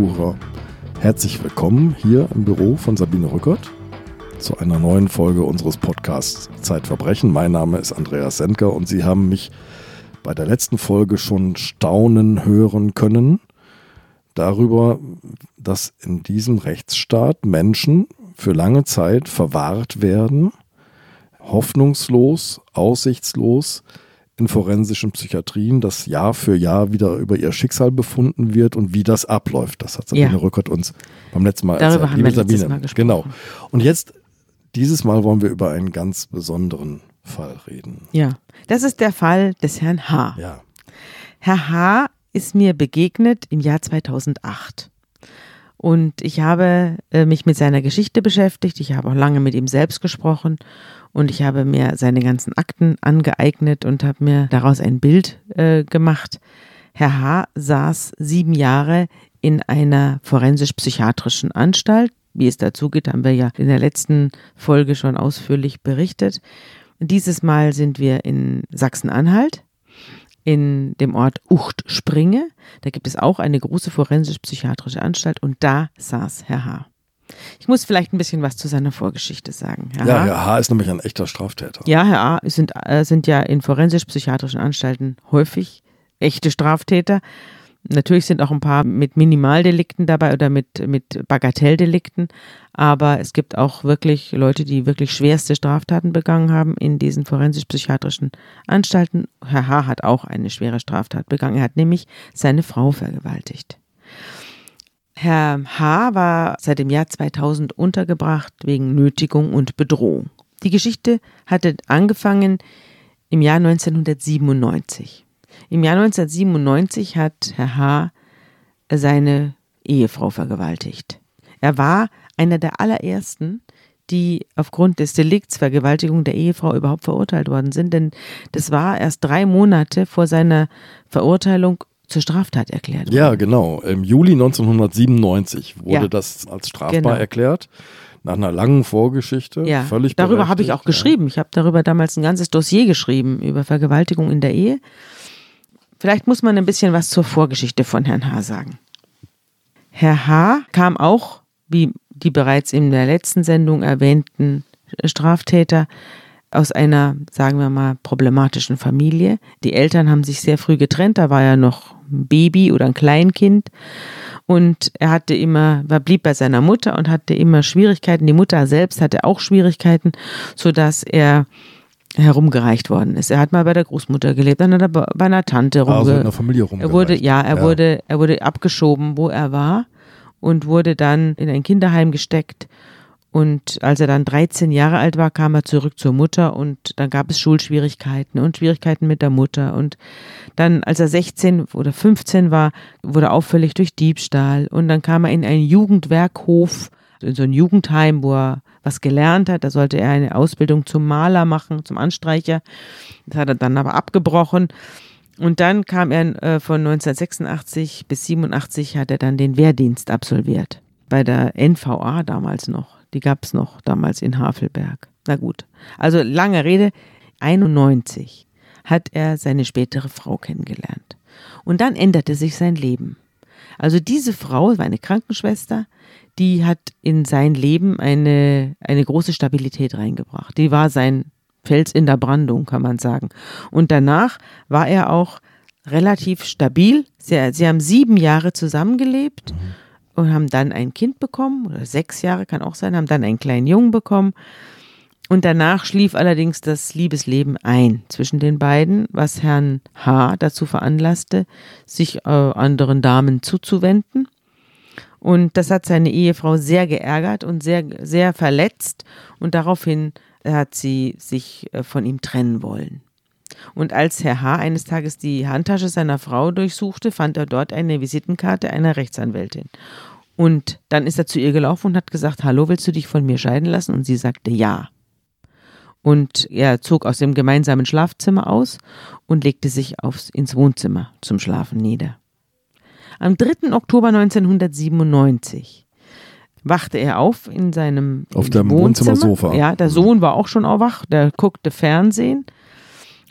Zuhörer, herzlich willkommen hier im Büro von Sabine Rückert zu einer neuen Folge unseres Podcasts Zeitverbrechen. Mein Name ist Andreas Senker und Sie haben mich bei der letzten Folge schon staunen hören können darüber, dass in diesem Rechtsstaat Menschen für lange Zeit verwahrt werden, hoffnungslos, aussichtslos in forensischen Psychiatrien, dass Jahr für Jahr wieder über ihr Schicksal befunden wird und wie das abläuft. Das hat Sabine ja. Rückert uns beim letzten Mal Darüber erzählt. Haben wir Sabine. Mal gesprochen. Genau. Und jetzt, dieses Mal wollen wir über einen ganz besonderen Fall reden. Ja, das ist der Fall des Herrn H. Ja. Herr H. ist mir begegnet im Jahr 2008. Und ich habe äh, mich mit seiner Geschichte beschäftigt. Ich habe auch lange mit ihm selbst gesprochen. Und ich habe mir seine ganzen Akten angeeignet und habe mir daraus ein Bild äh, gemacht. Herr H. saß sieben Jahre in einer forensisch-psychiatrischen Anstalt. Wie es dazu geht, haben wir ja in der letzten Folge schon ausführlich berichtet. Dieses Mal sind wir in Sachsen-Anhalt in dem Ort Ucht-Springe. Da gibt es auch eine große forensisch-psychiatrische Anstalt und da saß Herr H. Ich muss vielleicht ein bisschen was zu seiner Vorgeschichte sagen. Herr ja, Herr H. ist nämlich ein echter Straftäter. Ja, Herr A. sind, äh, sind ja in forensisch-psychiatrischen Anstalten häufig echte Straftäter. Natürlich sind auch ein paar mit Minimaldelikten dabei oder mit, mit Bagatelldelikten, aber es gibt auch wirklich Leute, die wirklich schwerste Straftaten begangen haben in diesen forensisch-psychiatrischen Anstalten. Herr H. hat auch eine schwere Straftat begangen. Er hat nämlich seine Frau vergewaltigt. Herr H. war seit dem Jahr 2000 untergebracht wegen Nötigung und Bedrohung. Die Geschichte hatte angefangen im Jahr 1997. Im Jahr 1997 hat Herr H. seine Ehefrau vergewaltigt. Er war einer der allerersten, die aufgrund des Delikts Vergewaltigung der Ehefrau überhaupt verurteilt worden sind, denn das war erst drei Monate vor seiner Verurteilung zur Straftat erklärt worden. Ja, genau. Im Juli 1997 wurde ja. das als strafbar genau. erklärt. Nach einer langen Vorgeschichte. Ja, völlig darüber habe ich auch geschrieben. Ich habe darüber damals ein ganzes Dossier geschrieben über Vergewaltigung in der Ehe. Vielleicht muss man ein bisschen was zur Vorgeschichte von Herrn H. sagen. Herr H. kam auch, wie die bereits in der letzten Sendung erwähnten Straftäter, aus einer, sagen wir mal, problematischen Familie. Die Eltern haben sich sehr früh getrennt, da war er noch ein Baby oder ein Kleinkind. Und er hatte immer, war blieb bei seiner Mutter und hatte immer Schwierigkeiten. Die Mutter selbst hatte auch Schwierigkeiten, sodass er herumgereicht worden ist. Er hat mal bei der Großmutter gelebt, dann hat er bei einer Tante rumge also in der Familie Er wurde, ja, er ja. wurde, er wurde abgeschoben, wo er war und wurde dann in ein Kinderheim gesteckt. Und als er dann 13 Jahre alt war, kam er zurück zur Mutter und dann gab es Schulschwierigkeiten und Schwierigkeiten mit der Mutter. Und dann, als er 16 oder 15 war, wurde auffällig durch Diebstahl. Und dann kam er in einen Jugendwerkhof, in so ein Jugendheim, wo er was gelernt hat. Da sollte er eine Ausbildung zum Maler machen, zum Anstreicher. Das hat er dann aber abgebrochen. Und dann kam er äh, von 1986 bis 87 hat er dann den Wehrdienst absolviert. Bei der NVA damals noch. Die gab es noch damals in Havelberg. Na gut. Also lange Rede. 91 hat er seine spätere Frau kennengelernt. Und dann änderte sich sein Leben. Also diese Frau war eine Krankenschwester, die hat in sein Leben eine, eine große Stabilität reingebracht. Die war sein Fels in der Brandung, kann man sagen. Und danach war er auch relativ stabil. Sie, sie haben sieben Jahre zusammengelebt mhm. Und haben dann ein Kind bekommen, oder sechs Jahre kann auch sein, haben dann einen kleinen Jungen bekommen. Und danach schlief allerdings das Liebesleben ein zwischen den beiden, was Herrn H. dazu veranlasste, sich äh, anderen Damen zuzuwenden. Und das hat seine Ehefrau sehr geärgert und sehr, sehr verletzt. Und daraufhin hat sie sich äh, von ihm trennen wollen. Und als Herr H. eines Tages die Handtasche seiner Frau durchsuchte, fand er dort eine Visitenkarte einer Rechtsanwältin. Und dann ist er zu ihr gelaufen und hat gesagt, hallo, willst du dich von mir scheiden lassen? Und sie sagte ja. Und er zog aus dem gemeinsamen Schlafzimmer aus und legte sich aufs, ins Wohnzimmer zum Schlafen nieder. Am 3. Oktober 1997 wachte er auf in seinem auf dem Wohnzimmersofa. Ja, der Sohn war auch schon wach, der guckte Fernsehen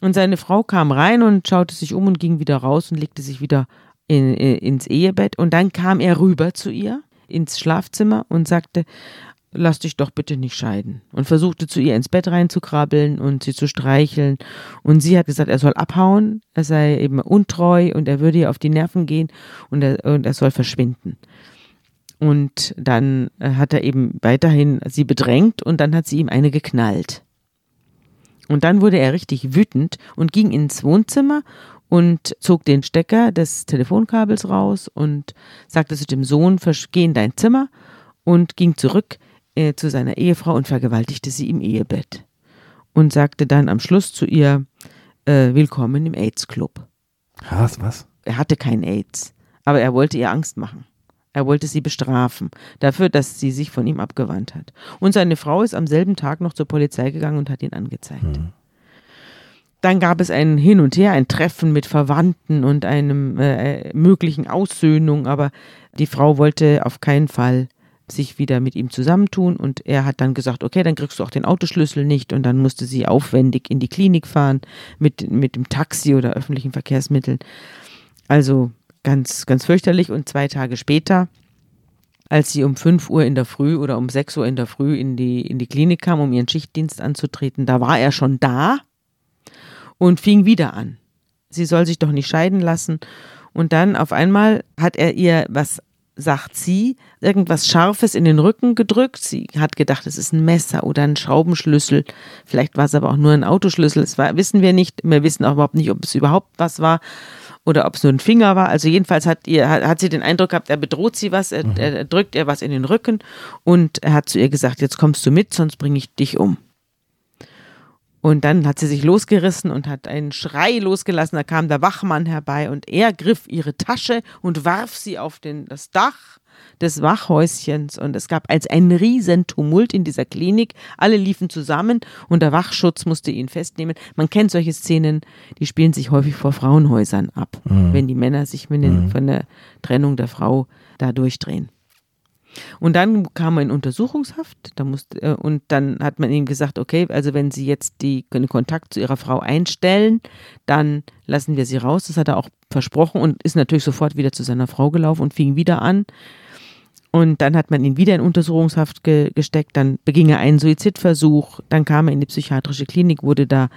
und seine Frau kam rein und schaute sich um und ging wieder raus und legte sich wieder in, ins Ehebett und dann kam er rüber zu ihr ins Schlafzimmer und sagte, lass dich doch bitte nicht scheiden. Und versuchte zu ihr ins Bett reinzukrabbeln und sie zu streicheln. Und sie hat gesagt, er soll abhauen, er sei eben untreu und er würde ihr auf die Nerven gehen und er, und er soll verschwinden. Und dann äh, hat er eben weiterhin sie bedrängt und dann hat sie ihm eine geknallt. Und dann wurde er richtig wütend und ging ins Wohnzimmer und zog den Stecker des Telefonkabels raus und sagte zu dem Sohn, geh in dein Zimmer und ging zurück äh, zu seiner Ehefrau und vergewaltigte sie im Ehebett. Und sagte dann am Schluss zu ihr, äh, willkommen im AIDS-Club. Was, was? Er hatte kein AIDS, aber er wollte ihr Angst machen. Er wollte sie bestrafen dafür, dass sie sich von ihm abgewandt hat. Und seine Frau ist am selben Tag noch zur Polizei gegangen und hat ihn angezeigt. Mhm. Dann gab es ein Hin und Her, ein Treffen mit Verwandten und einem äh, möglichen Aussöhnung, aber die Frau wollte auf keinen Fall sich wieder mit ihm zusammentun und er hat dann gesagt, okay, dann kriegst du auch den Autoschlüssel nicht und dann musste sie aufwendig in die Klinik fahren mit, mit dem Taxi oder öffentlichen Verkehrsmitteln. Also ganz, ganz fürchterlich und zwei Tage später, als sie um 5 Uhr in der Früh oder um 6 Uhr in der Früh in die, in die Klinik kam, um ihren Schichtdienst anzutreten, da war er schon da und fing wieder an. Sie soll sich doch nicht scheiden lassen. Und dann auf einmal hat er ihr was sagt sie, irgendwas Scharfes in den Rücken gedrückt. Sie hat gedacht, es ist ein Messer oder ein Schraubenschlüssel. Vielleicht war es aber auch nur ein Autoschlüssel. Das war, wissen wir nicht. Wir wissen auch überhaupt nicht, ob es überhaupt was war oder ob es nur ein Finger war. Also jedenfalls hat, ihr, hat, hat sie den Eindruck gehabt, er bedroht sie was, er, mhm. er drückt ihr was in den Rücken und er hat zu ihr gesagt, jetzt kommst du mit, sonst bringe ich dich um. Und dann hat sie sich losgerissen und hat einen Schrei losgelassen. Da kam der Wachmann herbei und er griff ihre Tasche und warf sie auf den, das Dach des Wachhäuschens. Und es gab als ein Riesentumult in dieser Klinik. Alle liefen zusammen und der Wachschutz musste ihn festnehmen. Man kennt solche Szenen, die spielen sich häufig vor Frauenhäusern ab, mhm. wenn die Männer sich mhm. von der Trennung der Frau da durchdrehen. Und dann kam er in Untersuchungshaft, da musste, äh, und dann hat man ihm gesagt, okay, also wenn Sie jetzt die, den Kontakt zu Ihrer Frau einstellen, dann lassen wir Sie raus. Das hat er auch versprochen und ist natürlich sofort wieder zu seiner Frau gelaufen und fing wieder an. Und dann hat man ihn wieder in Untersuchungshaft ge gesteckt, dann beging er einen Suizidversuch, dann kam er in die psychiatrische Klinik, wurde da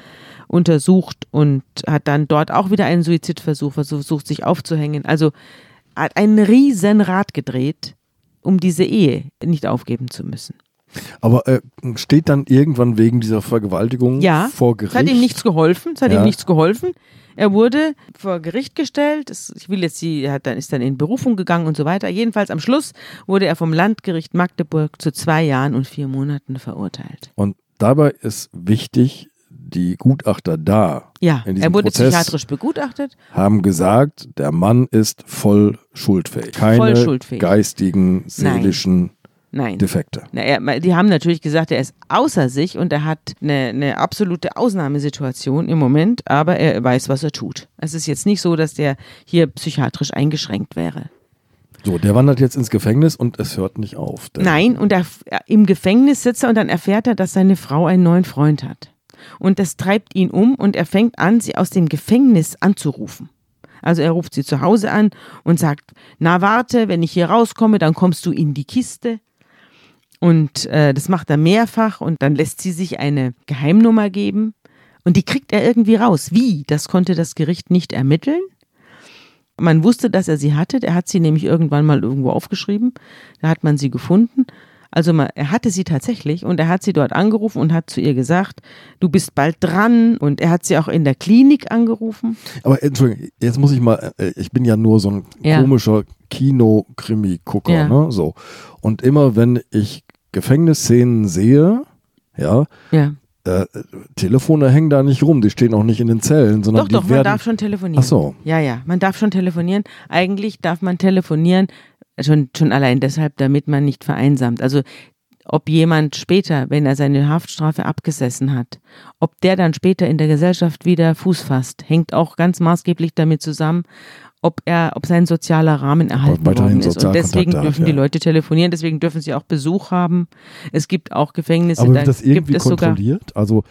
untersucht und hat dann dort auch wieder einen Suizidversuch versucht, sich aufzuhängen. Also hat einen riesen Rad gedreht um diese Ehe nicht aufgeben zu müssen. Aber äh, steht dann irgendwann wegen dieser Vergewaltigung ja, vor Gericht? Es hat ihm nichts geholfen. Es hat ja. ihm nichts geholfen. Er wurde vor Gericht gestellt. ich will jetzt, sie hat dann ist dann in Berufung gegangen und so weiter. Jedenfalls am Schluss wurde er vom Landgericht Magdeburg zu zwei Jahren und vier Monaten verurteilt. Und dabei ist wichtig, die Gutachter da. Ja, er wurde Prozess psychiatrisch begutachtet. Haben gesagt, der Mann ist voll schuldfähig. Keine voll schuldfähig. geistigen, seelischen Nein. Defekte. Na, er, die haben natürlich gesagt, er ist außer sich und er hat eine, eine, absolute Ausnahmesituation im Moment, aber er weiß, was er tut. Es ist jetzt nicht so, dass der hier psychiatrisch eingeschränkt wäre. So, der wandert jetzt ins Gefängnis und es hört nicht auf. Nein, und er, im Gefängnis sitzt er und dann erfährt er, dass seine Frau einen neuen Freund hat und das treibt ihn um und er fängt an, sie aus dem Gefängnis anzurufen. Also er ruft sie zu Hause an und sagt, na warte, wenn ich hier rauskomme, dann kommst du in die Kiste. Und äh, das macht er mehrfach und dann lässt sie sich eine Geheimnummer geben und die kriegt er irgendwie raus. Wie? Das konnte das Gericht nicht ermitteln. Man wusste, dass er sie hatte. Er hat sie nämlich irgendwann mal irgendwo aufgeschrieben. Da hat man sie gefunden. Also er hatte sie tatsächlich und er hat sie dort angerufen und hat zu ihr gesagt, du bist bald dran und er hat sie auch in der Klinik angerufen. Aber Entschuldigung, jetzt muss ich mal, äh, ich bin ja nur so ein ja. komischer Kino-Krimi-Gucker, ja. ne? So. Und immer wenn ich Gefängnisszenen sehe, ja, ja. Äh, Telefone hängen da nicht rum, die stehen auch nicht in den Zellen, sondern doch, die doch, werden... man darf schon telefonieren. Ach so. Ja, ja, man darf schon telefonieren. Eigentlich darf man telefonieren, Schon, schon allein deshalb, damit man nicht vereinsamt. Also ob jemand später, wenn er seine Haftstrafe abgesessen hat, ob der dann später in der Gesellschaft wieder Fuß fasst, hängt auch ganz maßgeblich damit zusammen, ob er, ob sein sozialer Rahmen erhalten worden ist. Und deswegen hat, dürfen ja. die Leute telefonieren, deswegen dürfen sie auch Besuch haben. Es gibt auch Gefängnisse, Aber da wird das gibt irgendwie kontrolliert? Also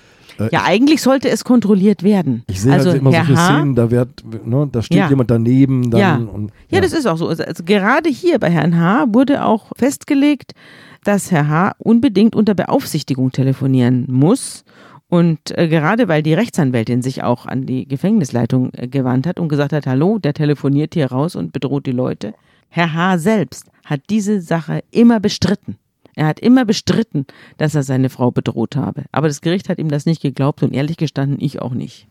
Ja, eigentlich sollte es kontrolliert werden. ich sehe also halt immer Herr solche H. Szenen, da wird, ne, da steht Ja. jemand daneben dann Ja. und Ja, das ist auch so. Also, also gerade hier bei Herrn H. wurde auch festgelegt, dass Herr H. unbedingt unter Beaufsichtigung telefonieren muss. Und äh, gerade weil die Rechtsanwältin sich auch an die Gefängnisleitung äh, gewandt hat und gesagt hat, hallo, der telefoniert hier raus und bedroht die Leute. Herr H. selbst hat diese Sache immer bestritten. Er hat immer bestritten, dass er seine Frau bedroht habe. Aber das Gericht hat ihm das nicht geglaubt und ehrlich gestanden, ich auch nicht.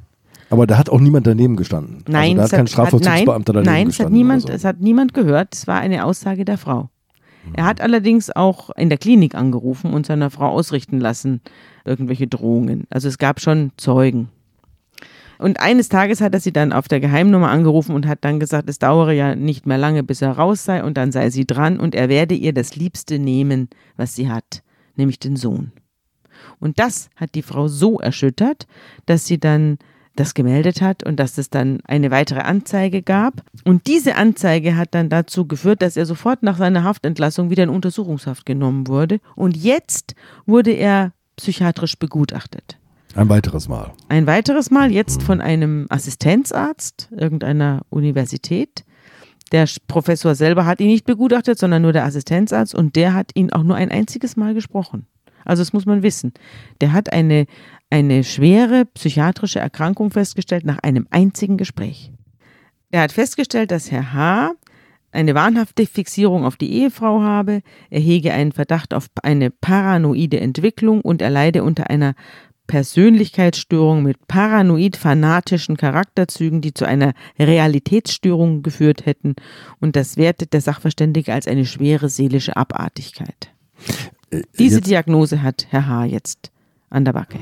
Aber da hat auch niemand daneben gestanden. Nein, also da hat kein Strafvollzugsbeamter nein, daneben nein, gestanden. niemand, oder es hat niemand gehört. Es war eine Aussage der Frau. Er hat allerdings auch in der Klinik angerufen und seiner Frau ausrichten lassen, irgendwelche Drohungen. Also es gab schon Zeugen. Und eines Tages hat er sie dann auf der Geheimnummer angerufen und hat dann gesagt, es dauere ja nicht mehr lange, bis er raus sei und dann sei sie dran und er werde ihr das Liebste nehmen, was sie hat, nämlich den Sohn. Und das hat die Frau so erschüttert, dass sie dann das gemeldet hat und dass es dann eine weitere Anzeige gab. Und diese Anzeige hat dann dazu geführt, dass er sofort nach seiner Haftentlassung wieder in Untersuchungshaft genommen wurde. Und jetzt wurde er psychiatrisch begutachtet. Ein weiteres Mal. Ein weiteres Mal jetzt von einem Assistenzarzt irgendeiner Universität. Der Professor selber hat ihn nicht begutachtet, sondern nur der Assistenzarzt und der hat ihn auch nur ein einziges Mal gesprochen. Also das muss man wissen. Der hat eine, eine schwere psychiatrische Erkrankung festgestellt nach einem einzigen Gespräch. Er hat festgestellt, dass Herr H. eine wahnhafte Fixierung auf die Ehefrau habe, er hege einen Verdacht auf eine paranoide Entwicklung und er leide unter einer Persönlichkeitsstörung mit paranoid-fanatischen Charakterzügen, die zu einer Realitätsstörung geführt hätten. Und das wertet der Sachverständige als eine schwere seelische Abartigkeit. Äh, Diese Diagnose hat Herr H. jetzt an der Backe.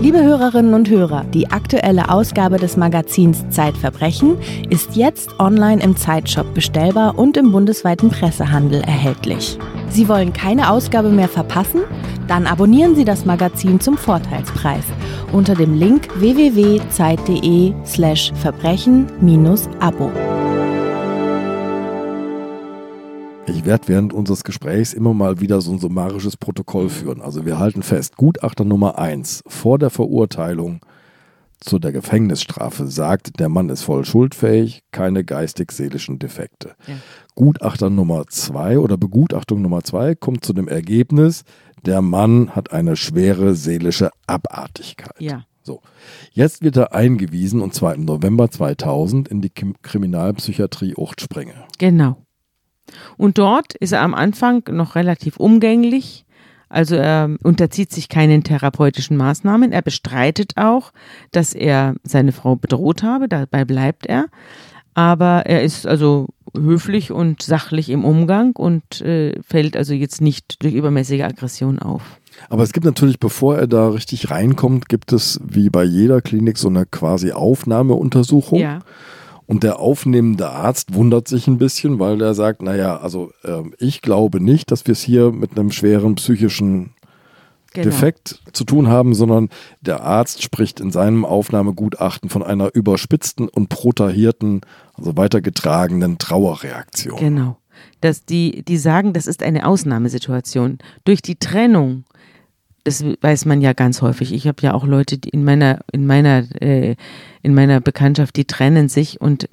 Liebe Hörerinnen und Hörer, die aktuelle Ausgabe des Magazins Zeitverbrechen ist jetzt online im Zeitshop bestellbar und im bundesweiten Pressehandel erhältlich. Sie wollen keine Ausgabe mehr verpassen? Dann abonnieren Sie das Magazin zum Vorteilspreis unter dem Link www.zeit.de slash verbrechen-abo. Ich werde während unseres Gesprächs immer mal wieder so ein summarisches Protokoll führen. Also wir halten fest, Gutachter Nummer 1 vor der Verurteilung zu der Gefängnisstrafe sagt, der Mann ist voll schuldfähig, keine geistig-seelischen Defekte. Ja. Gutachter Nummer 2 oder Begutachtung Nummer 2 kommt zu dem Ergebnis, der Mann hat eine schwere seelische Abartigkeit. Ja. So, jetzt wird er eingewiesen und zwar im November 2000 in die Kriminalpsychiatrie Uchtspringe. Genau. Und dort ist er am Anfang noch relativ umgänglich. Also er unterzieht sich keinen therapeutischen Maßnahmen. Er bestreitet auch, dass er seine Frau bedroht habe. Dabei bleibt er. Aber er ist also höflich und sachlich im Umgang und äh, fällt also jetzt nicht durch übermäßige Aggression auf. Aber es gibt natürlich, bevor er da richtig reinkommt, gibt es wie bei jeder Klinik so eine quasi Aufnahmeuntersuchung. Ja. Und der aufnehmende Arzt wundert sich ein bisschen, weil der sagt, naja, also ähm, ich glaube nicht, dass wir es hier mit einem schweren psychischen Genau. Defekt zu tun haben, sondern der Arzt spricht in seinem Aufnahmegutachten von einer überspitzten und protahierten, also weitergetragenen Trauerreaktion. Genau. Dass die, die sagen, das ist eine Ausnahmesituation. Durch die Trennung, das weiß man ja ganz häufig. Ich habe ja auch Leute die in meiner, in meiner, äh, in meiner Bekanntschaft, die trennen sich und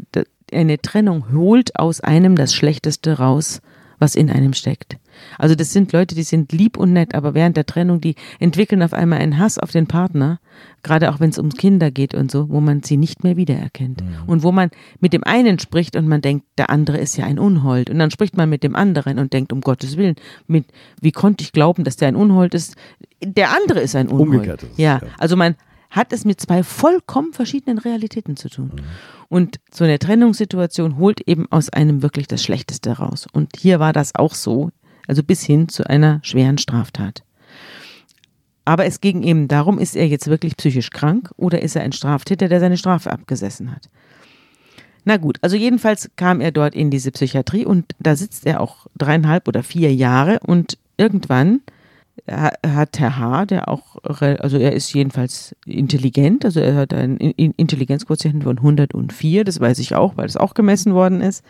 eine Trennung holt aus einem das Schlechteste raus, was in einem steckt. Also das sind Leute, die sind lieb und nett, aber während der Trennung, die entwickeln auf einmal einen Hass auf den Partner, gerade auch wenn es um Kinder geht und so, wo man sie nicht mehr wiedererkennt. Und wo man mit dem einen spricht und man denkt, der andere ist ja ein Unhold. Und dann spricht man mit dem anderen und denkt, um Gottes Willen, mit, wie konnte ich glauben, dass der ein Unhold ist? Der andere ist ein Unhold. Umgekehrt ist es, ja, ja. also man hat es mit zwei vollkommen verschiedenen Realitäten zu tun. Mhm. Und so eine Trennungssituation holt eben aus einem wirklich das Schlechteste raus. Und hier war das auch so, also bis hin zu einer schweren Straftat. Aber es ging eben darum, ist er jetzt wirklich psychisch krank oder ist er ein Straftäter, der seine Strafe abgesessen hat? Na gut, also jedenfalls kam er dort in diese Psychiatrie und da sitzt er auch dreieinhalb oder vier Jahre und irgendwann hat Herr H., der auch, also er ist jedenfalls intelligent, also er hat einen Intelligenzquotienten von 104, das weiß ich auch, weil es auch gemessen worden ist.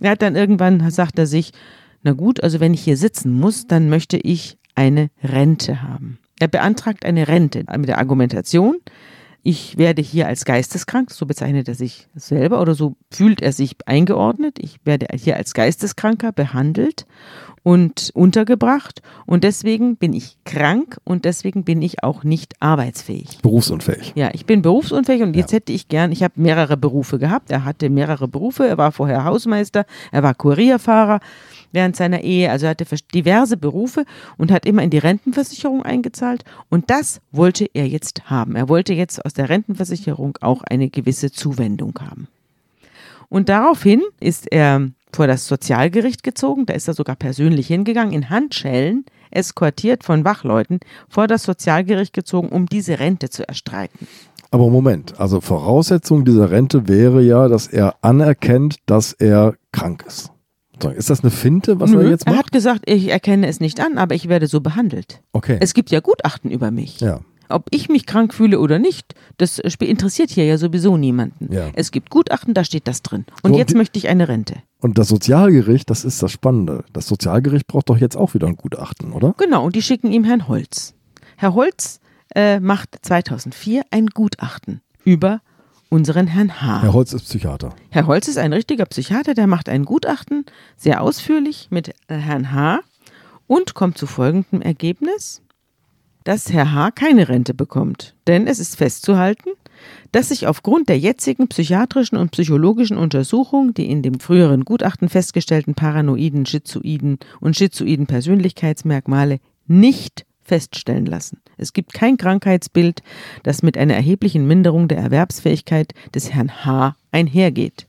Er hat dann irgendwann, sagt er sich, na gut, also wenn ich hier sitzen muss, dann möchte ich eine Rente haben. Er beantragt eine Rente mit der Argumentation, ich werde hier als geisteskrank, so bezeichnet er sich selber oder so fühlt er sich eingeordnet, ich werde hier als Geisteskranker behandelt und untergebracht und deswegen bin ich krank und deswegen bin ich auch nicht arbeitsfähig. Berufsunfähig. Ja, ich bin berufsunfähig und jetzt ja. hätte ich gern, ich habe mehrere Berufe gehabt, er hatte mehrere Berufe, er war vorher Hausmeister, er war Kurierfahrer, während seiner Ehe. Also er hatte diverse Berufe und hat immer in die Rentenversicherung eingezahlt. Und das wollte er jetzt haben. Er wollte jetzt aus der Rentenversicherung auch eine gewisse Zuwendung haben. Und daraufhin ist er vor das Sozialgericht gezogen. Da ist er sogar persönlich hingegangen, in Handschellen, eskortiert von Wachleuten, vor das Sozialgericht gezogen, um diese Rente zu erstreiten. Aber Moment, also Voraussetzung dieser Rente wäre ja, dass er anerkennt, dass er krank ist. Ist das eine Finte, was Nö, er jetzt macht? Er hat gesagt, ich erkenne es nicht an, aber ich werde so behandelt. Okay. Es gibt ja Gutachten über mich. Ja. Ob ich mich krank fühle oder nicht, das interessiert hier ja sowieso niemanden. Ja. Es gibt Gutachten, da steht das drin. Und so, jetzt möchte ich eine Rente. Und das Sozialgericht, das ist das Spannende. Das Sozialgericht braucht doch jetzt auch wieder ein Gutachten, oder? Genau, und die schicken ihm Herrn Holz. Herr Holz äh, macht 2004 ein Gutachten über unseren Herrn H. Herr Holz ist Psychiater. Herr Holz ist ein richtiger Psychiater, der macht ein Gutachten, sehr ausführlich mit Herrn H. und kommt zu folgendem Ergebnis, dass Herr H. keine Rente bekommt. Denn es ist festzuhalten, dass sich aufgrund der jetzigen psychiatrischen und psychologischen Untersuchung die in dem früheren Gutachten festgestellten paranoiden, schizoiden und schizoiden Persönlichkeitsmerkmale nicht feststellen lassen. Es gibt kein Krankheitsbild, das mit einer erheblichen Minderung der Erwerbsfähigkeit des Herrn H. einhergeht.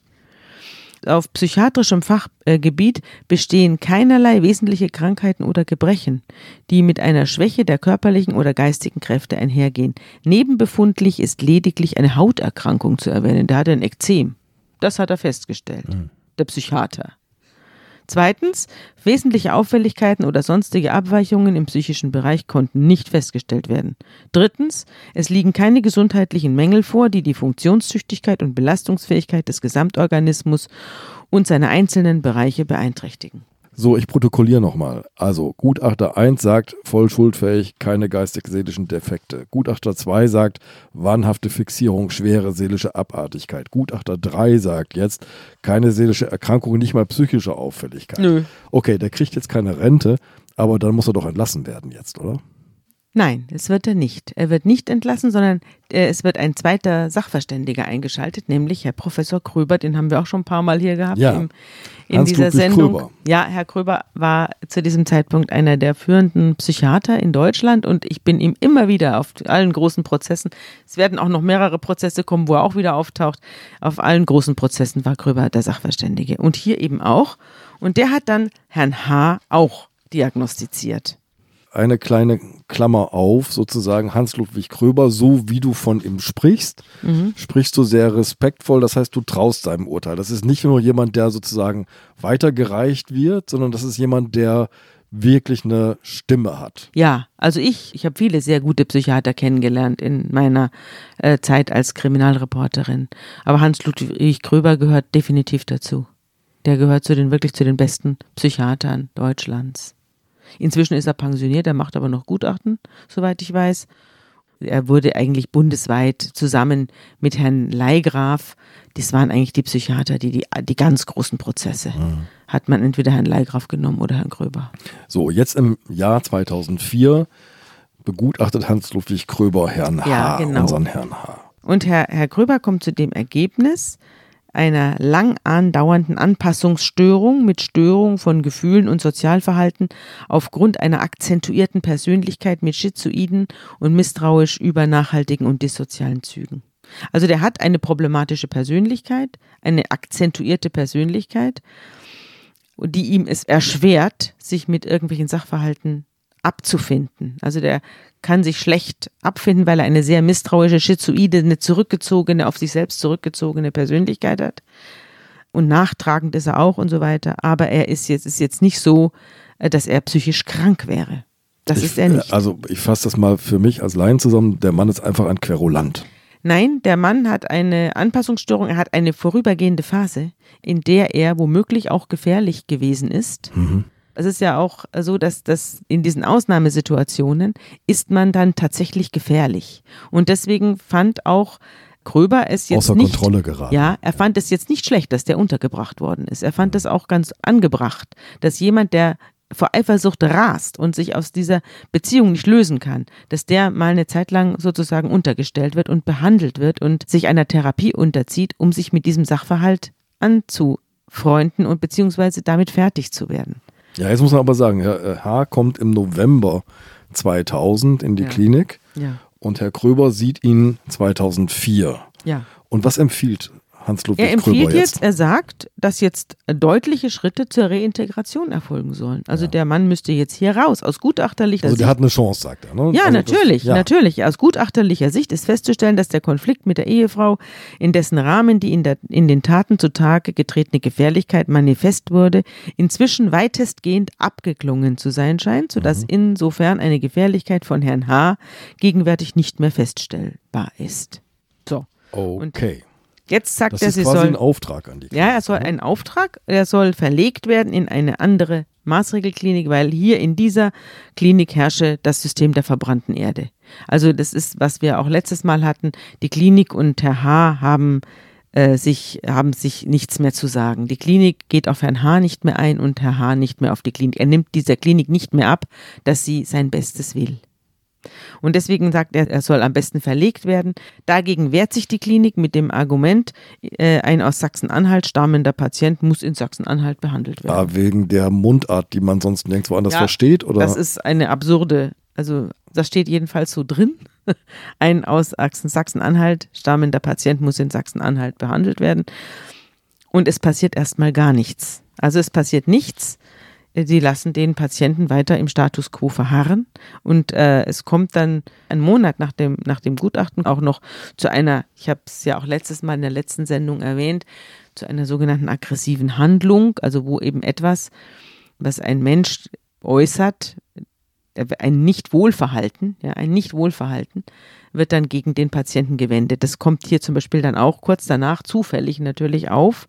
Auf psychiatrischem Fachgebiet bestehen keinerlei wesentliche Krankheiten oder Gebrechen, die mit einer Schwäche der körperlichen oder geistigen Kräfte einhergehen. Nebenbefundlich ist lediglich eine Hauterkrankung zu erwähnen. Der hatte ein Ekzem. Das hat er festgestellt, mhm. der Psychiater. Zweitens, wesentliche Auffälligkeiten oder sonstige Abweichungen im psychischen Bereich konnten nicht festgestellt werden. Drittens, es liegen keine gesundheitlichen Mängel vor, die die Funktionstüchtigkeit und Belastungsfähigkeit des Gesamtorganismus und seiner einzelnen Bereiche beeinträchtigen. So, ich protokolliere nochmal. Also, Gutachter 1 sagt, voll schuldfähig, keine geistig-seelischen Defekte. Gutachter 2 sagt, wahnhafte Fixierung, schwere seelische Abartigkeit. Gutachter 3 sagt jetzt, keine seelische Erkrankung, nicht mal psychische Auffälligkeit. Nö. Okay, der kriegt jetzt keine Rente, aber dann muss er doch entlassen werden jetzt, oder? Nein, es wird er nicht. Er wird nicht entlassen, sondern äh, es wird ein zweiter Sachverständiger eingeschaltet, nämlich Herr Professor Kröber, den haben wir auch schon ein paar Mal hier gehabt ja. im, in dieser Sendung. Kröber. Ja, Herr Kröber war zu diesem Zeitpunkt einer der führenden Psychiater in Deutschland und ich bin ihm immer wieder auf allen großen Prozessen, es werden auch noch mehrere Prozesse kommen, wo er auch wieder auftaucht, auf allen großen Prozessen war Kröber der Sachverständige und hier eben auch. Und der hat dann Herrn H. auch diagnostiziert eine kleine Klammer auf, sozusagen Hans-Ludwig Kröber, so wie du von ihm sprichst, mhm. sprichst du sehr respektvoll, das heißt, du traust seinem Urteil. Das ist nicht nur jemand, der sozusagen weitergereicht wird, sondern das ist jemand, der wirklich eine Stimme hat. Ja, also ich, ich habe viele sehr gute Psychiater kennengelernt in meiner äh, Zeit als Kriminalreporterin. Aber Hans-Ludwig Kröber gehört definitiv dazu. Der gehört zu den wirklich zu den besten Psychiatern Deutschlands. Inzwischen ist er pensioniert, er macht aber noch Gutachten, soweit ich weiß. Er wurde eigentlich bundesweit zusammen mit Herrn Leigraf, das waren eigentlich die Psychiater, die die, die ganz großen Prozesse, mhm. hat man entweder Herrn Leigraf genommen oder Herrn Gröber. So, jetzt im Jahr 2004 begutachtet Hans-Ludwig Kröber Herrn H., ja, genau. unseren Herrn H. Und Herr, Herr Gröber kommt zu dem Ergebnis, einer lang andauernden Anpassungsstörung mit Störung von Gefühlen und Sozialverhalten aufgrund einer akzentuierten Persönlichkeit mit schizoiden und misstrauisch übernachhaltigen und dissozialen Zügen. Also der hat eine problematische Persönlichkeit, eine akzentuierte Persönlichkeit, die ihm es erschwert, sich mit irgendwelchen Sachverhalten abzufinden. Also der kann sich schlecht abfinden, weil er eine sehr misstrauische, schizoide, eine zurückgezogene, auf sich selbst zurückgezogene Persönlichkeit hat. Und nachtragend ist er auch und so weiter. Aber er ist jetzt, ist jetzt nicht so, äh, dass er psychisch krank wäre. Das ich, ist er nicht. Also ich fasse das mal für mich als Laien zusammen. Der Mann ist einfach ein Querulant. Nein, der Mann hat eine Anpassungsstörung, er hat eine vorübergehende Phase, in der er womöglich auch gefährlich gewesen ist. Mhm. Es ist ja auch so, dass das in diesen Ausnahmesituationen ist man dann tatsächlich gefährlich. Und deswegen fand auch Gröber es jetzt Außer nicht, Kontrolle geraten. Ja, er fand es jetzt nicht schlecht, dass der untergebracht worden ist. Er fand es auch ganz angebracht, dass jemand, der vor Eifersucht rast und sich aus dieser Beziehung nicht lösen kann, dass der mal eine Zeit lang sozusagen untergestellt wird und behandelt wird und sich einer Therapie unterzieht, um sich mit diesem Sachverhalt anzufreunden und beziehungsweise damit fertig zu werden. Ja, jetzt muss man aber sagen, Herr H. kommt im November 2000 in die Ja. Klinik Ja. und Herr Kröber sieht ihn 2004. Ja. Und was empfiehlt Hans-Ludwig Er empfiehlt jetzt, er sagt, dass jetzt deutliche Schritte zur Reintegration erfolgen sollen. Also der Mann müsste jetzt hier raus, aus gutachterlicher Also Sicht. der hat eine Chance, sagt er. Ne? Ja, also natürlich, das, ja. natürlich. Aus gutachterlicher Sicht ist festzustellen, dass der Konflikt mit der Ehefrau, in dessen Rahmen die in, der, in den Taten zutage getretene Gefährlichkeit manifest wurde, inzwischen weitestgehend abgeklungen zu sein scheint, sodass Mhm. insofern eine Gefährlichkeit von Herrn H. gegenwärtig nicht mehr feststellbar ist. So, Okay. Jetzt sagt Das er, ist sie quasi soll ein Auftrag an die ja, er soll einen Auftrag, er soll verlegt werden in eine andere Maßregelklinik, weil hier in dieser Klinik herrsche das System der verbrannten Erde. Also das ist, was wir auch letztes Mal hatten. Die Klinik und Herr H. haben äh, sich, haben sich nichts mehr zu sagen. Die Klinik geht auf Herrn H. nicht mehr ein und Herr H. nicht mehr auf die Klinik. Er nimmt dieser Klinik nicht mehr ab, dass sie sein Bestes will. Und deswegen sagt er, er soll am besten verlegt werden. Dagegen wehrt sich die Klinik mit dem Argument, äh, ein aus Sachsen-Anhalt stammender Patient muss in Sachsen-Anhalt behandelt werden. Ah, wegen der Mundart, die man sonst nirgendwo anders Ja, versteht? Oder? Das ist eine absurde, also das steht jedenfalls so drin. Ein aus Sachsen- Sachsen-Anhalt stammender Patient muss in Sachsen-Anhalt behandelt werden. Und es passiert erstmal gar nichts. Also es passiert nichts. Sie lassen den Patienten weiter im Status quo verharren. Und äh, es kommt dann einen Monat nach dem, nach dem Gutachten auch noch zu einer, ich habe es ja auch letztes Mal in der letzten Sendung erwähnt, zu einer sogenannten aggressiven Handlung, also wo eben etwas, was ein Mensch äußert, ein Nicht-Wohlverhalten, ja, ein Nicht-Wohlverhalten wird dann gegen den Patienten gewendet. Das kommt hier zum Beispiel dann auch kurz danach zufällig natürlich auf,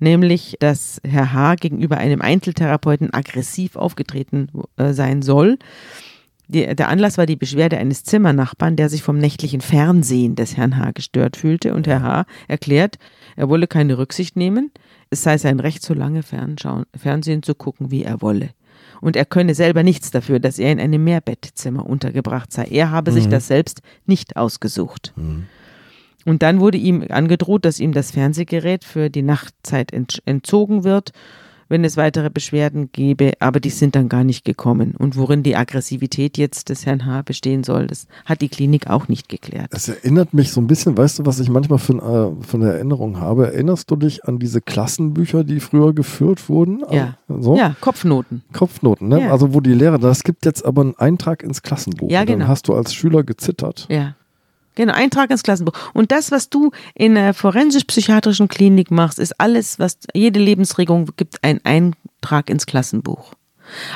nämlich, dass Herr H. gegenüber einem Einzeltherapeuten aggressiv aufgetreten äh, sein soll. Die, der Anlass war die Beschwerde eines Zimmernachbarn, der sich vom nächtlichen Fernsehen des Herrn H. gestört fühlte. Und Herr H. erklärt, er wolle keine Rücksicht nehmen. Es sei sein Recht, so lange Fernschauen, Fernsehen zu gucken, wie er wolle. Und er könne selber nichts dafür, dass er in einem Mehrbettzimmer untergebracht sei. Er habe sich das selbst nicht ausgesucht. Und dann wurde ihm angedroht, dass ihm das Fernsehgerät für die Nachtzeit ent entzogen wird, wenn es weitere Beschwerden gäbe, aber die sind dann gar nicht gekommen. Und worin die Aggressivität jetzt des Herrn H. bestehen soll, das hat die Klinik auch nicht geklärt. Es erinnert mich so ein bisschen, weißt du, was ich manchmal für, äh, für eine Erinnerung habe? Erinnerst du dich an diese Klassenbücher, die früher geführt wurden? Ja. So? Ja, Kopfnoten. Kopfnoten, ne? Ja. Also wo die Lehrer, das gibt jetzt aber einen Eintrag ins Klassenbuch. Ja, Und Dann genau. hast du als Schüler gezittert. Ja. Genau, Eintrag ins Klassenbuch. Und das, was du in der forensisch-psychiatrischen Klinik machst, ist alles, was jede Lebensregung gibt, ein Eintrag ins Klassenbuch.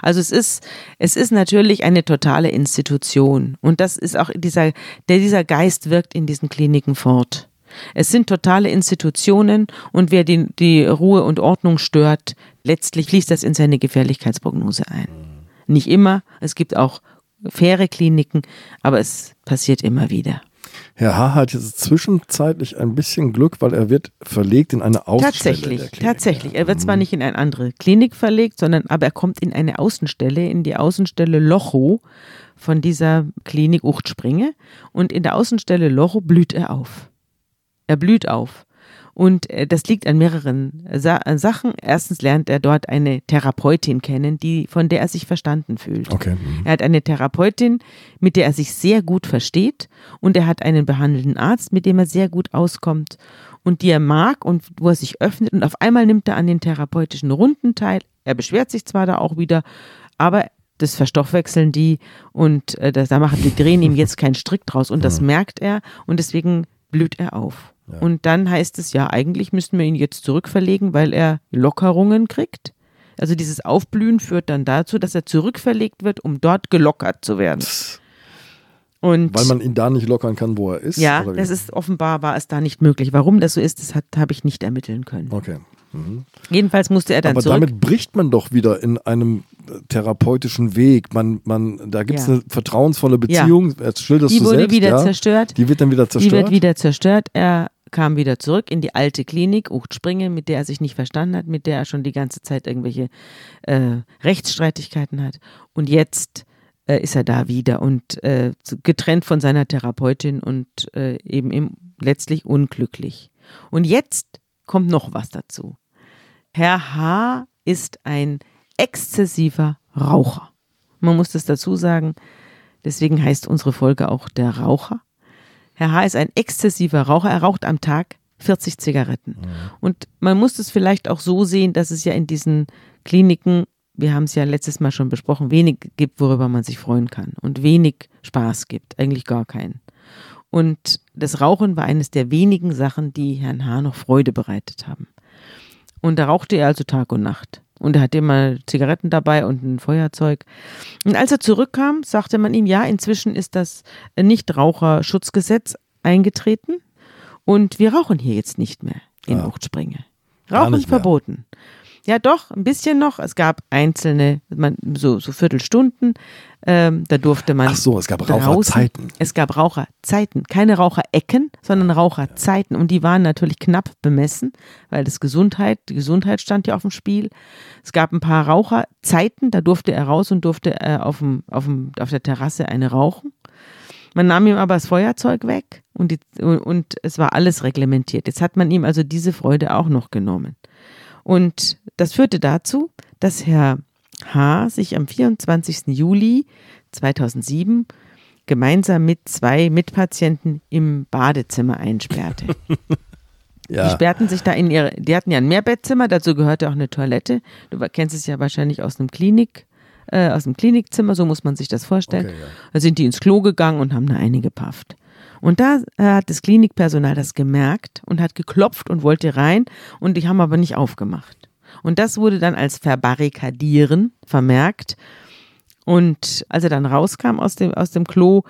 Also es ist, es ist natürlich eine totale Institution. Und das ist auch dieser, der, dieser Geist wirkt in diesen Kliniken fort. Es sind totale Institutionen und wer die, die Ruhe und Ordnung stört, letztlich fließt das in seine Gefährlichkeitsprognose ein. Nicht immer, es gibt auch faire Kliniken, aber es passiert immer wieder. Herr H. hat jetzt zwischenzeitlich ein bisschen Glück, weil er wird verlegt in eine Außenstelle Tatsächlich, der Klinik. tatsächlich. Er wird zwar nicht in eine andere Klinik verlegt, sondern aber er kommt in eine Außenstelle, in die Außenstelle Lochow von dieser Klinik Uchtspringe. Und in der Außenstelle Lochow blüht er auf. Er blüht auf. Und äh, das liegt an mehreren Sa äh, Sachen. Erstens lernt er dort eine Therapeutin kennen, die, von der er sich verstanden fühlt. Okay. mhm. Er hat eine Therapeutin, mit der er sich sehr gut versteht und er hat einen behandelnden Arzt, mit dem er sehr gut auskommt und die er mag und wo er sich öffnet und auf einmal nimmt er an den therapeutischen Runden teil. Er beschwert sich zwar da auch wieder, aber das verstoffwechseln die und äh, das, da machen die drehen ihm jetzt keinen Strick draus und das merkt er und deswegen blüht er auf. Und dann heißt es ja, eigentlich müssten wir ihn jetzt zurückverlegen, weil er Lockerungen kriegt. Also dieses Aufblühen führt dann dazu, dass er zurückverlegt wird, um dort gelockert zu werden. Und Weil man ihn da nicht lockern kann, wo er ist? ja, das ist offenbar war es da nicht möglich. Warum das so ist, das habe ich nicht ermitteln können. Okay. Mhm. Jedenfalls musste er dann Aber zurück. damit bricht man doch wieder in einem therapeutischen Weg. Man, man, da gibt es Ja. eine vertrauensvolle Beziehung. Jetzt schilderst die wurde selbst, wieder ja? zerstört. Die wird dann wieder Die zerstört. wird wieder zerstört. Er kam wieder zurück in die alte Klinik, Uchtspringe, mit der er sich nicht verstanden hat, mit der er schon die ganze Zeit irgendwelche äh, Rechtsstreitigkeiten hat. Und jetzt äh, ist er da wieder und äh, getrennt von seiner Therapeutin und äh, eben im, letztlich unglücklich. Und jetzt kommt noch was dazu. Herr H. ist ein exzessiver Raucher. Man muss das dazu sagen. Deswegen heißt unsere Folge auch der Raucher. Herr H. ist ein exzessiver Raucher. Er raucht am Tag 40 Zigaretten. Und man muss es vielleicht auch so sehen, dass es ja in diesen Kliniken, wir haben es ja letztes Mal schon besprochen, wenig gibt, worüber man sich freuen kann. Und wenig Spaß gibt. Eigentlich gar keinen. Und das Rauchen war eines der wenigen Sachen, die Herrn H. noch Freude bereitet haben. Und da rauchte er also Tag und Nacht. Und er hatte immer Zigaretten dabei und ein Feuerzeug. Und als er zurückkam, sagte man ihm, ja, inzwischen ist das Nichtraucherschutzgesetz eingetreten und wir rauchen hier jetzt nicht mehr in. Uchtspringe. Gar Rauchen verboten. Ja, doch, ein bisschen noch. Es gab einzelne, man, so, so Viertelstunden, ähm, da durfte man. Ach so, es gab Raucherzeiten. Es gab Raucherzeiten, keine Raucherecken, sondern Raucherzeiten. Und die waren natürlich knapp bemessen, weil das Gesundheit, die Gesundheit stand ja auf dem Spiel. Es gab ein paar Raucherzeiten, da durfte er raus und durfte äh, auf, dem, auf, dem, auf der Terrasse eine rauchen. Man nahm ihm aber das Feuerzeug weg und, die, und es war alles reglementiert. Jetzt hat man ihm also diese Freude auch noch genommen. Und das führte dazu, dass Herr H. sich am 24. Juli 2007 gemeinsam mit zwei Mitpatienten im Badezimmer einsperrte. Die Ja. sperrten sich da in ihre, die hatten ja ein Mehrbettzimmer, dazu gehörte auch eine Toilette. Du kennst es ja wahrscheinlich aus einem Klinik, äh, aus dem Klinikzimmer, so muss man sich das vorstellen. Okay, ja. Da sind die ins Klo gegangen und haben da eingepafft. Und da äh, hat das Klinikpersonal das gemerkt und hat geklopft und wollte rein und die haben aber nicht aufgemacht. Und das wurde dann als Verbarrikadieren vermerkt. Und als er dann rauskam aus dem, aus dem Klo,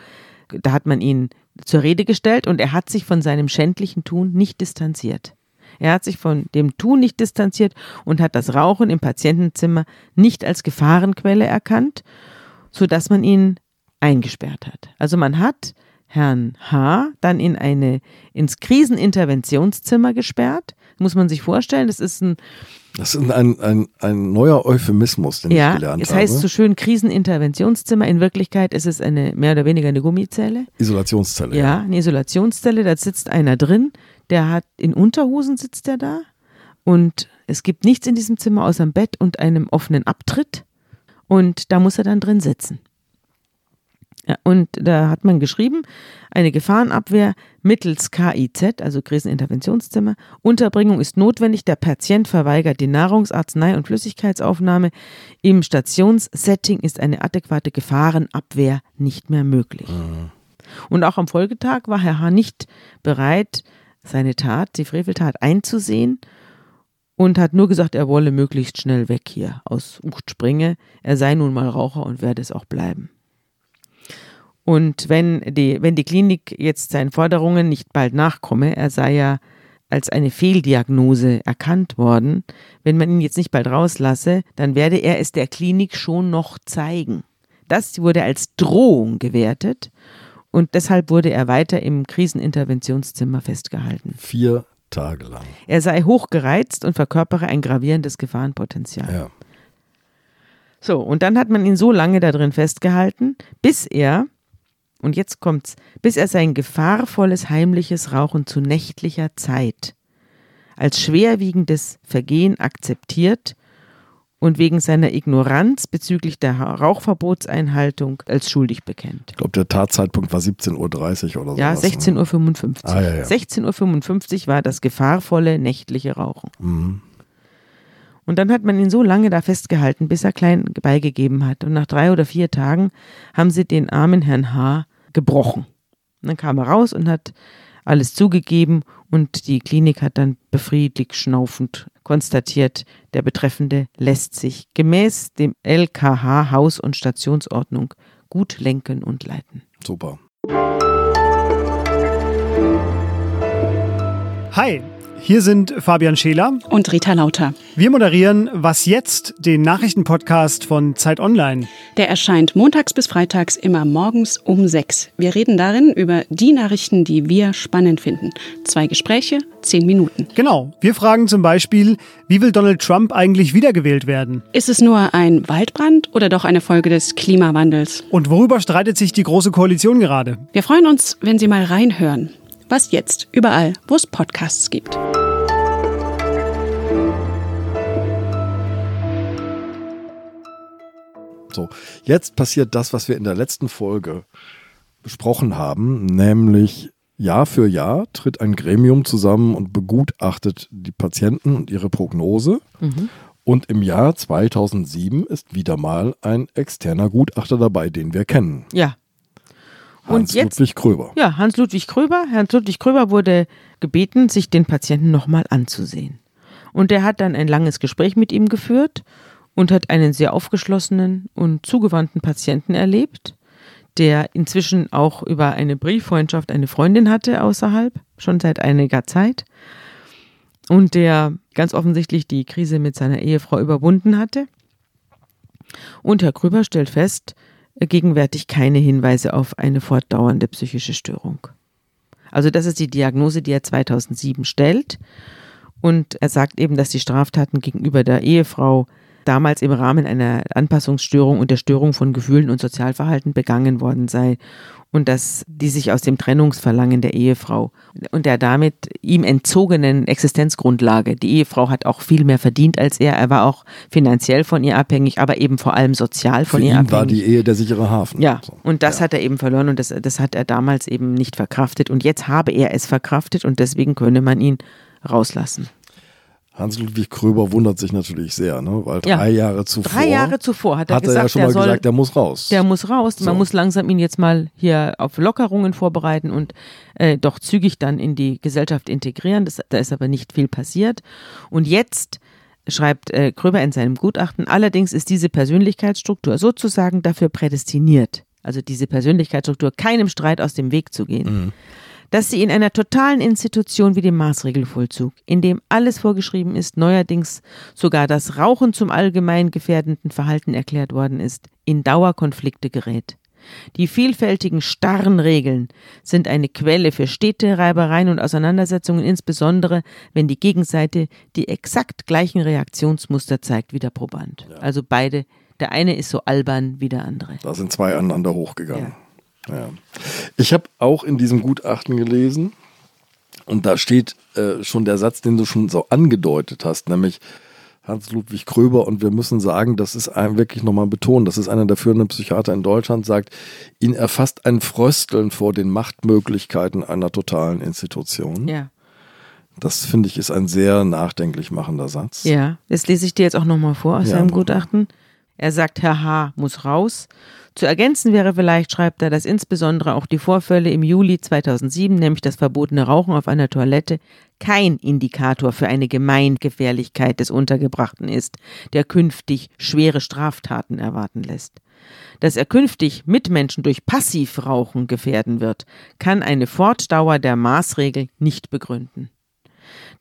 da hat man ihn zur Rede gestellt und er hat sich von seinem schändlichen Tun nicht distanziert. Er hat sich von dem Tun nicht distanziert und hat das Rauchen im Patientenzimmer nicht als Gefahrenquelle erkannt, sodass man ihn eingesperrt hat. Also man hat Herrn H. dann in eine, ins Kriseninterventionszimmer gesperrt. Muss man sich vorstellen, das ist ein, Das ist ein, ein, ein neuer Euphemismus, den ich ja, gelernt es habe. heißt so schön Kriseninterventionszimmer. In Wirklichkeit ist es eine mehr oder weniger eine Gummizelle. Isolationszelle. Ja, eine Isolationszelle, da sitzt einer drin, der hat in Unterhosen sitzt er da und es gibt nichts in diesem Zimmer außer einem Bett und einem offenen Abtritt und da muss er dann drin sitzen. Und da hat man geschrieben, eine Gefahrenabwehr mittels KIZ, also Kriseninterventionszimmer. Unterbringung ist notwendig. Der Patient verweigert die Nahrungs-, Arznei- und Flüssigkeitsaufnahme. Im Stationssetting ist eine adäquate Gefahrenabwehr nicht mehr möglich. Und auch am Folgetag war Herr H. nicht bereit, seine Tat, die Freveltat einzusehen und hat nur gesagt, er wolle möglichst schnell weg hier aus Uchtspringe. Er sei nun mal Raucher und werde es auch bleiben. Und wenn die, wenn die Klinik jetzt seinen Forderungen nicht bald nachkomme, er sei ja als eine Fehldiagnose erkannt worden, wenn man ihn jetzt nicht bald rauslasse, dann werde er es der Klinik schon noch zeigen. Das wurde als Drohung gewertet und deshalb wurde er weiter im Kriseninterventionszimmer festgehalten. Vier Tage lang. Er sei hochgereizt und verkörpere ein gravierendes Gefahrenpotenzial. Ja. So, und dann hat man ihn so lange da drin festgehalten, bis er, und jetzt kommt's, bis er sein gefahrvolles heimliches Rauchen zu nächtlicher Zeit als schwerwiegendes Vergehen akzeptiert und wegen seiner Ignoranz bezüglich der Rauchverbotseinhaltung als schuldig bekennt. Ich glaube, der Tatzeitpunkt war 17.30 Uhr oder so. Ja, 16.55 Uhr. Ah, ja, ja. 16.55 Uhr war das gefahrvolle nächtliche Rauchen. Mhm. Und dann hat man ihn so lange da festgehalten, bis er klein beigegeben hat. Und nach drei oder vier Tagen haben sie den armen Herrn H. gebrochen. Und dann kam er raus und hat alles zugegeben und die Klinik hat dann befriedigt schnaufend konstatiert, der Betreffende lässt sich gemäß dem LKH Haus- und Stationsordnung gut lenken und leiten. Super. Hi, hier sind Fabian Scheler und Rita Lauter. Wir moderieren Was jetzt, den Nachrichtenpodcast von Zeit Online. Der erscheint montags bis freitags immer morgens um sechs. Wir reden darin über die Nachrichten, die wir spannend finden. Zwei Gespräche, zehn Minuten. Genau. Wir fragen zum Beispiel, wie will Donald Trump eigentlich wiedergewählt werden? Ist es nur ein Waldbrand oder doch eine Folge des Klimawandels? Und worüber streitet sich die Große Koalition gerade? Wir freuen uns, wenn Sie mal reinhören. Was jetzt? Überall, wo es Podcasts gibt. So, jetzt passiert das, was wir in der letzten Folge besprochen haben, nämlich Jahr für Jahr tritt ein Gremium zusammen und begutachtet die Patienten und ihre Prognose. Mhm. Und im Jahr 2007 ist wieder mal ein externer Gutachter dabei, den wir kennen. Ja. Hans-Ludwig Kröber. Ja, Hans-Ludwig Kröber. Hans-Ludwig Kröber wurde gebeten, sich den Patienten nochmal anzusehen. Und er hat dann ein langes Gespräch mit ihm geführt und hat einen sehr aufgeschlossenen und zugewandten Patienten erlebt, der inzwischen auch über eine Brieffreundschaft eine Freundin hatte außerhalb, schon seit einiger Zeit, und der ganz offensichtlich die Krise mit seiner Ehefrau überwunden hatte. Und Herr Krüber stellt fest, gegenwärtig keine Hinweise auf eine fortdauernde psychische Störung. Also das ist die Diagnose, die er 2007 stellt. Und er sagt eben, dass die Straftaten gegenüber der Ehefrau damals im Rahmen einer Anpassungsstörung und der Störung von Gefühlen und Sozialverhalten begangen worden sei und dass die sich aus dem Trennungsverlangen der Ehefrau und der damit ihm entzogenen Existenzgrundlage, die Ehefrau hat auch viel mehr verdient als er, er war auch finanziell von ihr abhängig, aber eben vor allem sozial von Für ihr ihn abhängig. war die Ehe der sichere Hafen. Ja, So. und das Ja. hat er eben verloren und das, das hat er damals eben nicht verkraftet und jetzt habe er es verkraftet und deswegen könne man ihn rauslassen. Hans-Ludwig Kröber wundert sich natürlich sehr, ne? weil Ja. drei Jahre zuvor Drei Jahre zuvor hat er hat er gesagt, ja schon mal soll gesagt, der muss raus. Der muss raus. Man So. muss langsam ihn jetzt mal hier auf Lockerungen vorbereiten und äh, doch zügig dann in die Gesellschaft integrieren. Das, da ist aber nicht viel passiert. Und jetzt schreibt äh, Kröber in seinem Gutachten, allerdings ist diese Persönlichkeitsstruktur sozusagen dafür prädestiniert, also diese Persönlichkeitsstruktur keinem Streit aus dem Weg zu gehen. Dass sie in einer totalen Institution wie dem Maßregelvollzug, in dem alles vorgeschrieben ist, neuerdings sogar das Rauchen zum allgemein gefährdenden Verhalten erklärt worden ist, in Dauerkonflikte gerät. Die vielfältigen starren Regeln sind eine Quelle für stete Reibereien und Auseinandersetzungen, insbesondere wenn die Gegenseite die exakt gleichen Reaktionsmuster zeigt wie der Proband. Also beide, der eine ist so albern wie der andere. Da sind zwei aneinander hochgegangen. Ja. Ich habe auch in diesem Gutachten gelesen, und da steht äh, schon der Satz, den du schon so angedeutet hast, nämlich Hans-Ludwig Kröber, und wir müssen sagen, das ist ein, wirklich nochmal betonen, das ist einer der führenden Psychiater in Deutschland, sagt, ihn erfasst ein Frösteln vor den Machtmöglichkeiten einer totalen Institution. Ja. Das finde ich ist ein sehr nachdenklich machender Satz. Ja, das lese ich dir jetzt auch nochmal vor aus Ja, seinem. Gutachten. Er sagt, Herr H. muss raus. Zu ergänzen wäre vielleicht, schreibt er, dass insbesondere auch die Vorfälle im Juli 2007, nämlich das verbotene Rauchen auf einer Toilette, kein Indikator für eine Gemeingefährlichkeit des Untergebrachten ist, der künftig schwere Straftaten erwarten lässt. Dass er künftig Mitmenschen durch Passivrauchen gefährden wird, kann eine Fortdauer der Maßregel nicht begründen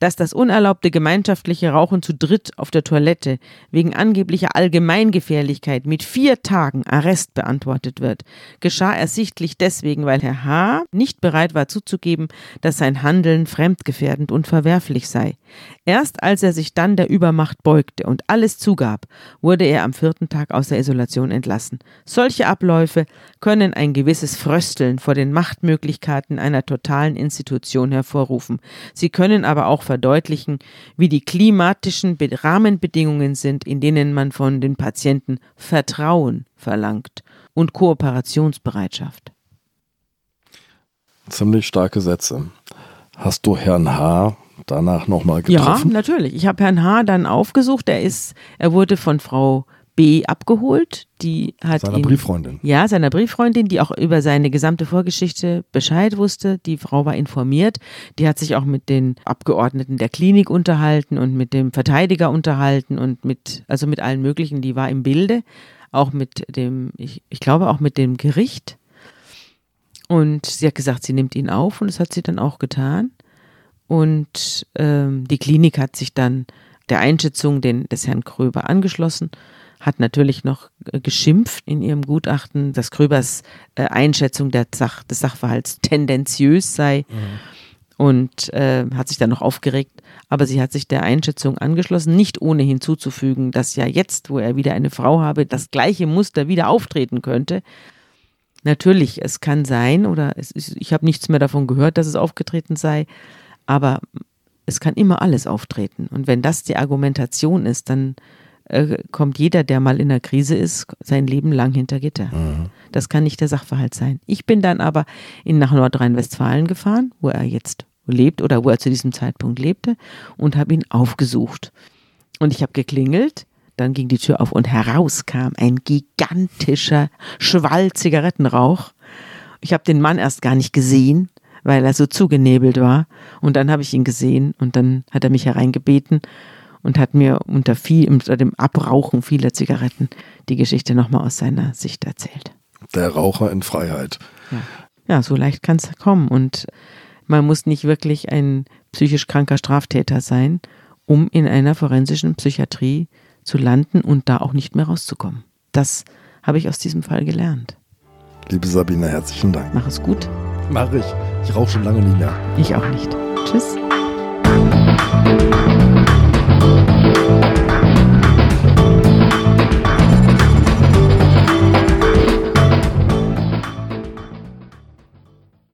dass das unerlaubte gemeinschaftliche Rauchen zu dritt auf der Toilette wegen angeblicher Allgemeingefährlichkeit mit vier Tagen Arrest beantwortet wird, geschah ersichtlich deswegen, weil Herr H. nicht bereit war zuzugeben, dass sein Handeln fremdgefährdend und verwerflich sei. Erst als er sich dann der Übermacht beugte und alles zugab, wurde er am vierten Tag aus der Isolation entlassen. Solche Abläufe können ein gewisses Frösteln vor den Machtmöglichkeiten einer totalen Institution hervorrufen. Sie können aber auch verdeutlichen, wie die klimatischen Be- Rahmenbedingungen sind, in denen man von den Patienten Vertrauen verlangt und Kooperationsbereitschaft. Ziemlich starke Sätze. Hast du Herrn H. danach nochmal Ja, getroffen? natürlich. Ich habe Herrn H. dann aufgesucht. Er ist, er wurde von Frau B abgeholt. Die hat Seiner ihn, Brieffreundin. Ja, seiner Brieffreundin, die auch über seine gesamte Vorgeschichte Bescheid wusste. Die Frau war informiert. Die hat sich auch mit den Abgeordneten der Klinik unterhalten und mit dem Verteidiger unterhalten und mit, also mit allen möglichen. Die war im Bilde. Auch mit dem, ich, ich glaube auch mit dem Gericht. Und sie hat gesagt, sie nimmt ihn auf und das hat sie dann auch getan. Und ähm, die Klinik hat sich dann der Einschätzung den, des Herrn Kröber angeschlossen, hat natürlich noch geschimpft in ihrem Gutachten, dass Kröbers äh, Einschätzung der Sach, des Sachverhalts tendenziös sei und äh, hat sich dann noch aufgeregt. Aber sie hat sich der Einschätzung angeschlossen, nicht ohne hinzuzufügen, dass ja jetzt, wo er wieder eine Frau habe, das gleiche Muster wieder auftreten könnte. Natürlich, es kann sein, oder ist, ich habe nichts mehr davon gehört, dass es aufgetreten sei, aber es kann immer alles auftreten. Und wenn das die Argumentation ist, dann äh, kommt jeder, der mal in einer Krise ist, sein Leben lang hinter Gitter. Das kann nicht der Sachverhalt sein. Ich bin dann aber in, nach Nordrhein-Westfalen gefahren, wo er jetzt lebt oder wo er zu diesem Zeitpunkt lebte und habe ihn aufgesucht. Und ich habe geklingelt, dann ging die Tür auf und heraus kam ein gigantischer Schwall Zigarettenrauch. Ich habe den Mann erst gar nicht gesehen, weil er so zugenebelt war. Und dann habe ich ihn gesehen und dann hat er mich hereingebeten und hat mir unter, viel, unter dem Abrauchen vieler Zigaretten die Geschichte nochmal aus seiner Sicht erzählt. Der Raucher in Freiheit. Ja, ja so leicht kann es kommen. Und man muss nicht wirklich ein psychisch kranker Straftäter sein, um in einer forensischen Psychiatrie zu landen und da auch nicht mehr rauszukommen. Das habe ich aus diesem Fall gelernt. Liebe Sabine, herzlichen Dank. Mach es gut. Mach ich. Ich rauche schon lange nicht mehr. Ich auch nicht. Tschüss.